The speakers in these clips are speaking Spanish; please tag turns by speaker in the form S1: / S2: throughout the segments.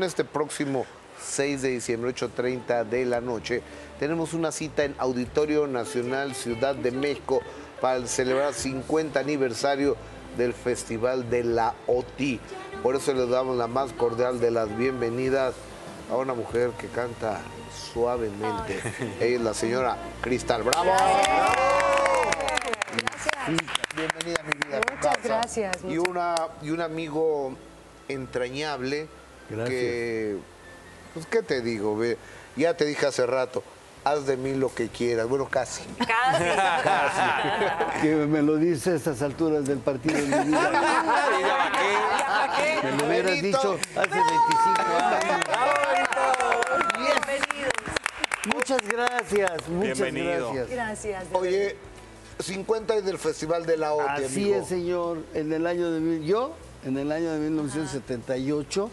S1: Este próximo 6 de diciembre, 8.30 de la noche, tenemos una cita en Auditorio Nacional Ciudad de México para celebrar 50 aniversario del Festival de la OTI. Por eso les damos la más cordial de las bienvenidas a una mujer que canta suavemente. Ella es la señora Cristal Bravo. Bienvenida a mi vida.
S2: Muchas gracias.
S1: Y, una, y un amigo entrañable que, pues, ¿qué te digo? Ve? Ya te dije hace rato, haz de mí lo que quieras. Bueno, casi.
S3: Casi.
S1: Casi.
S4: Que me lo dice a estas alturas del partido de mi vida. Me lo hubieras
S1: Benito.
S4: dicho hace 25 años.
S3: Bienvenidos.
S4: Muchas gracias, muchas
S5: Bienvenido.
S4: gracias.
S2: Gracias.
S1: Oye, 50 y del Festival de la OTI,
S4: Así
S1: amigo.
S4: es, señor. En el año de mil- yo, en el año de 1978,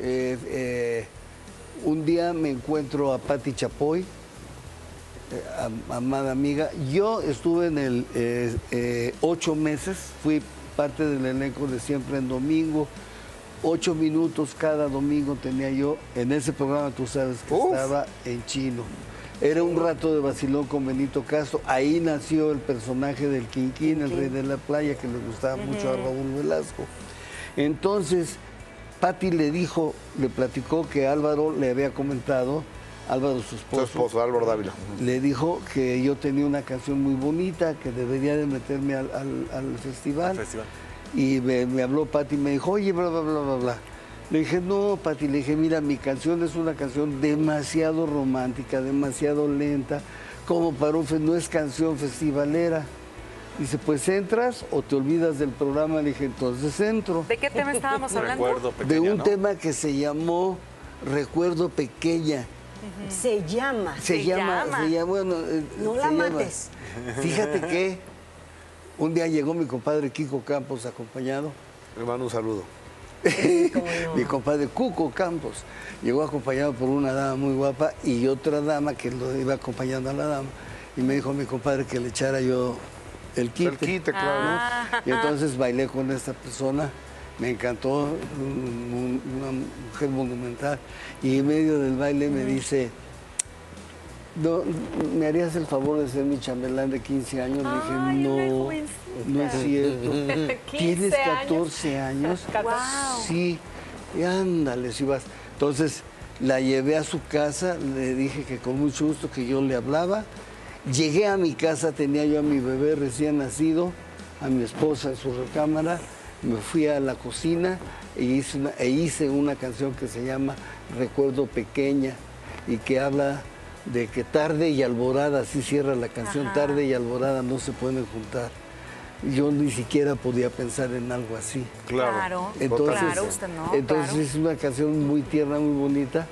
S4: eh, eh, un día me encuentro a Patti Chapoy, eh, am- amada amiga. Yo estuve en el eh, ocho meses, fui parte del elenco de Siempre en Domingo. Ocho minutos cada domingo tenía yo en ese programa, tú sabes que
S1: Uf.
S4: estaba en chino. Era un rato de vacilón con Benito Castro. Ahí nació el personaje del Quinquín, el rey de la playa, que le gustaba mucho a Raúl Velasco. Entonces, Patti le dijo, le platicó que Álvaro le había comentado, Álvaro su
S1: Su
S4: esposo,
S1: esposo, Álvaro Dávila.
S4: le dijo que yo tenía una canción muy bonita, que debería de meterme al, al- al festival.
S5: Festival.
S4: Y me, me habló Pati y me dijo, oye, bla, bla, bla, bla, bla. Le dije, no, Pati, le dije, mira, mi canción es una canción demasiado romántica, demasiado lenta, como para un no es canción festivalera. Dice, pues entras o te olvidas del programa. Le dije, entonces entro.
S3: ¿De qué tema estábamos hablando?
S5: Recuerdo
S4: De
S5: pequeño,
S4: un
S5: ¿no?
S4: tema que se llamó Recuerdo Pequeña.
S2: Se llama.
S4: Se,
S3: Se
S4: llama,
S3: llama.
S4: se llama, bueno, eh,
S2: No
S4: se
S2: la
S4: llama.
S2: mates.
S4: Fíjate que un día llegó mi compadre Kiko Campos acompañado.
S1: Le mando un saludo.
S4: Mi compadre Cuco Campos llegó acompañado por una dama muy guapa y otra dama que lo iba acompañando a la dama. Y me dijo mi compadre que le echara yo el quite.
S1: El quite, claro.
S4: ¿no?
S3: Ah.
S4: Y entonces bailé con esta persona, me encantó, un- un- una mujer monumental. Y en medio del baile me dice, "No, ¿me harías el favor de ser mi chambelán de 15 años? Le dije, no,
S3: jovencita".
S4: no es cierto.
S3: 15
S4: ¿Tienes
S3: años.
S4: 14 años?
S3: Wow.
S4: Sí, y ándale, si vas. Entonces la llevé a su casa, le dije que con mucho gusto que yo le hablaba. Llegué a mi casa, tenía yo a mi bebé recién nacido, a mi esposa en su recámara, me fui a la cocina e hice una, e hice una canción que se llama Recuerdo Pequeña y que habla de que tarde y alborada, así cierra la canción,
S3: Ajá.
S4: tarde y alborada no se pueden juntar. Yo ni siquiera podía pensar en algo así.
S3: Claro.
S4: Entonces,
S3: claro, usted no.
S4: entonces
S3: claro.
S4: es una canción muy tierna, muy bonita.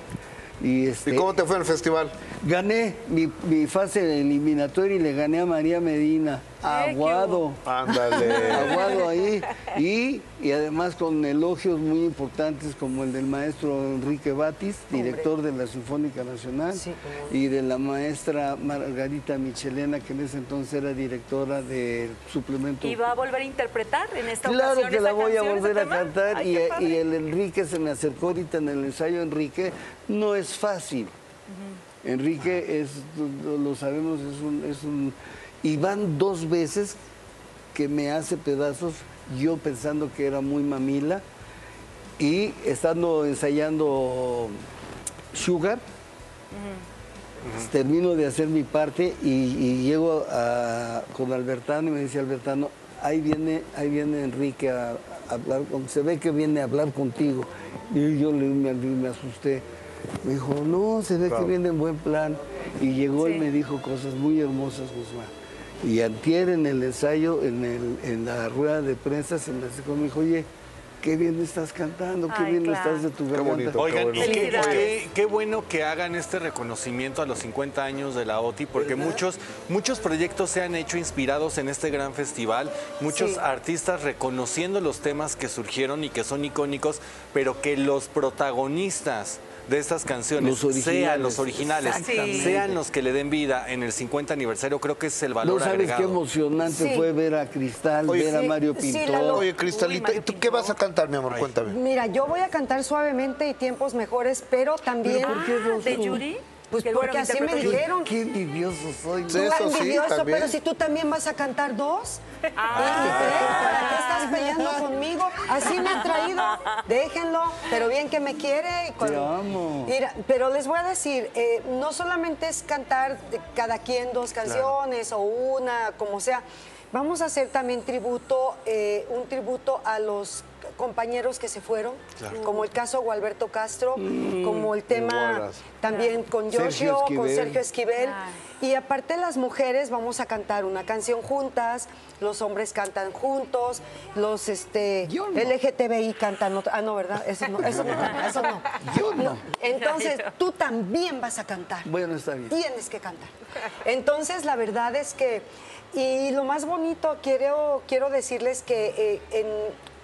S4: Y, este,
S1: ¿Y cómo te fue en el festival?
S4: gané mi, mi fase eliminatoria y le gané a María Medina.
S3: Eh, ¿qué
S4: Aguado.
S1: Ándale.
S4: Aguado ahí. Y, y además con elogios muy importantes como el del maestro Enrique Batis, director de la Sinfónica Nacional,
S2: Sí,
S4: y de la maestra Margarita Michelena, que en ese entonces era directora del suplemento.
S3: ¿Y va a volver a interpretar en esta
S4: Claro
S3: ocasión
S4: que la voy a
S3: canción,
S4: volver a cantar
S3: Ay,
S4: y, y el Enrique se me acercó ahorita en el ensayo Enrique, no es fácil. Enrique es, lo- lo sabemos, es un, es un... Y van dos veces que me hace pedazos, yo pensando que era muy mamila, y estando ensayando Sugar, termino de hacer mi parte y, y llego a- con Albertano y me dice Albertano, ahí viene, ahí viene Enrique a, a hablar, con- se ve que viene a hablar contigo. Y yo le, me, me asusté. Me dijo, no, se ve que viene en buen plan. Y llegó
S3: Sí.
S4: y me dijo cosas muy hermosas, Guzmán. Y antier en el ensayo, en, el- en la rueda de prensa, se me acercó y me dijo, oye, qué bien estás cantando, qué
S3: Ay,
S4: bien
S3: claro.
S4: estás de tu garganta.
S1: bonito.
S5: Oigan,
S1: bueno.
S5: qué,
S3: Felicidades.
S5: qué- qué bueno que hagan este reconocimiento a los 50 años de la OTI, porque muchos, muchos proyectos se han hecho inspirados en este gran festival, muchos
S2: Sí.
S5: artistas reconociendo los temas que surgieron y que son icónicos, pero que los protagonistas de estas canciones
S4: Los
S5: sean los originales, sean los que le den vida en el 50 aniversario, creo que es el
S4: No
S5: valor
S4: sabes qué
S5: agregado.
S4: emocionante
S2: Sí.
S4: fue ver a Cristal,
S1: Oye,
S4: ver a
S2: sí,
S4: Mario
S2: sí,
S4: Pintor.
S2: Lalo.
S1: Oye, Cristalita, ¿y tú qué vas a cantar, mi amor? Cuéntame.
S2: Mira, yo voy a cantar suavemente y tiempos mejores, pero también.
S3: Ah, ¿De Yuri?
S2: Pues
S3: Que
S2: porque así me dijeron.
S4: Qué envidioso soy. ¿no?
S1: Sí.
S2: Tú
S1: Eso sí,
S2: envidioso,
S1: también.
S2: pero si tú también vas a cantar dos.
S3: Ah.
S2: ¿Para qué estás peleando conmigo? Así me ha traído. Déjenlo, pero bien que me quiere. y con-
S4: Te amo.
S2: Mira, pero les voy a decir, eh, no solamente es cantar de cada quien dos canciones o una, como sea. Vamos a hacer también tributo, eh, un tributo a los compañeros que se fueron, como el caso Gualberto Castro, como el tema también con
S4: Sergio
S2: Giorgio, con. Sergio Esquivel.
S3: Claro.
S2: Y aparte las mujeres vamos a cantar una canción juntas, los hombres cantan juntos, los este
S4: no.
S2: LGTBI cantan otra. Ah, no, ¿verdad? Eso no, eso no, eso no.
S4: Yo no.
S2: Entonces, tú también vas a cantar.
S4: Bueno, está bien.
S2: Tienes que cantar. Entonces, la verdad es que, y lo más bonito, quiero, quiero decirles que eh, en,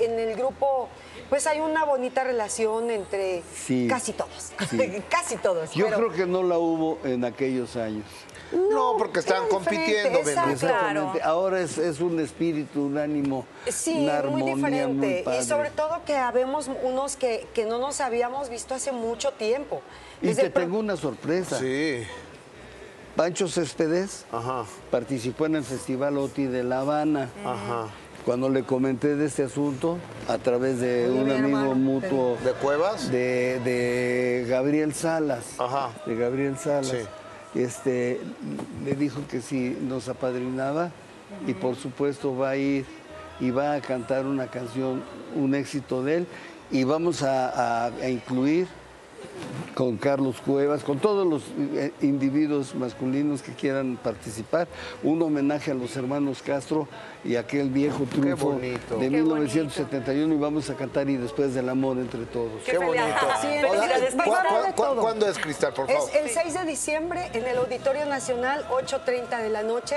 S2: en el grupo, pues hay una bonita relación entre
S4: Sí.
S2: casi todos.
S4: Sí.
S2: casi todos.
S4: Yo
S2: pero-
S4: creo que no la hubo en aquellos años.
S1: No, porque estaban
S2: diferente,
S1: compitiendo,
S2: exacto.
S4: Exactamente. Ahora es, es un espíritu, un ánimo,
S2: Sí,
S4: una
S2: muy
S4: armonía
S2: diferente.
S4: muy padre.
S2: y sobre todo que habemos unos que, que no nos habíamos visto hace mucho tiempo.
S4: Y
S2: Desde
S4: te
S2: el
S4: tengo una sorpresa.
S1: Sí.
S4: Pancho Céspedes
S1: Ajá,
S4: participó en el Festival OTI de La Habana.
S1: ajá.
S4: Cuando le comenté de este asunto, a través de un
S2: mi
S4: amigo
S2: hermano,
S4: mutuo
S1: ¿De Cuevas?
S4: de, de Gabriel Salas,
S1: Ajá.
S4: de Gabriel Salas,
S1: Sí.
S4: este, le dijo que si nos apadrinaba y por supuesto va a ir y va a cantar una canción, un éxito de él y vamos a, a- a incluir con Carlos Cuevas, con todos los eh, individuos masculinos que quieran participar, un homenaje a los hermanos Castro y aquel viejo triunfo
S1: bonito.
S4: de
S3: Qué
S4: 1971 y vamos a cantar y después del amor entre todos.
S1: Qué bonito.
S2: Sí,
S3: Felicidades,
S2: va a
S1: ¿Cu-
S2: haber
S1: cu-
S2: de
S1: cu-
S2: todo.
S1: ¿Cuándo es, Cristal, por favor?
S2: Es el 6 de diciembre en el Auditorio Nacional, 8.30 de la noche.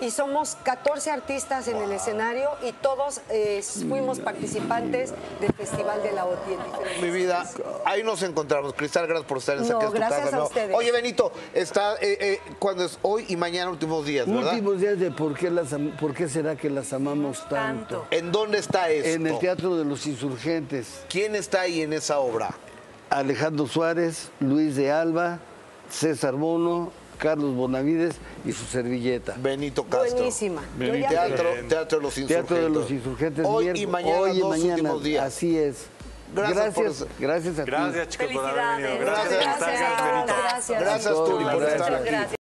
S2: Y somos 14 artistas en el escenario y todos eh, fuimos participantes del Festival de la OTI.
S1: Mi vida, ahí nos encontramos. Cristal, gracias por estar en
S2: No,
S1: tu
S2: gracias
S1: casa.
S2: a
S1: ¿no?
S2: ustedes.
S1: Oye, Benito, está, eh, eh, ¿cuándo es? Hoy y mañana, últimos días, ¿verdad?
S4: Últimos días de por qué, las, por qué será que las amamos tanto.
S3: Tanto.
S1: ¿En dónde está esto?
S4: En el Teatro de los Insurgentes,
S1: ¿Quién está ahí en esa obra?
S4: Alejandro Suárez, Luis de Alba, César Bono, Carlos Bonavides y su servilleta.
S1: Benito Castro.
S2: Buenísima. Ya-
S1: Teatro, Teatro de los Insurgentes.
S4: Teatro de los Insurgentes.
S1: Hoy y
S4: miércoles-
S1: mañana,
S4: hoy y
S1: dos
S4: mañana,
S1: últimos días.
S4: Así es.
S1: Gracias
S4: Gracias,
S1: por
S4: gracias, a ti.
S5: Gracias, chicos, por haber venido.
S1: Gracias.
S3: Gracias.
S2: Gracias.
S1: Gracias, Turi, por
S4: gracias.
S1: estar aquí.
S3: Gracias.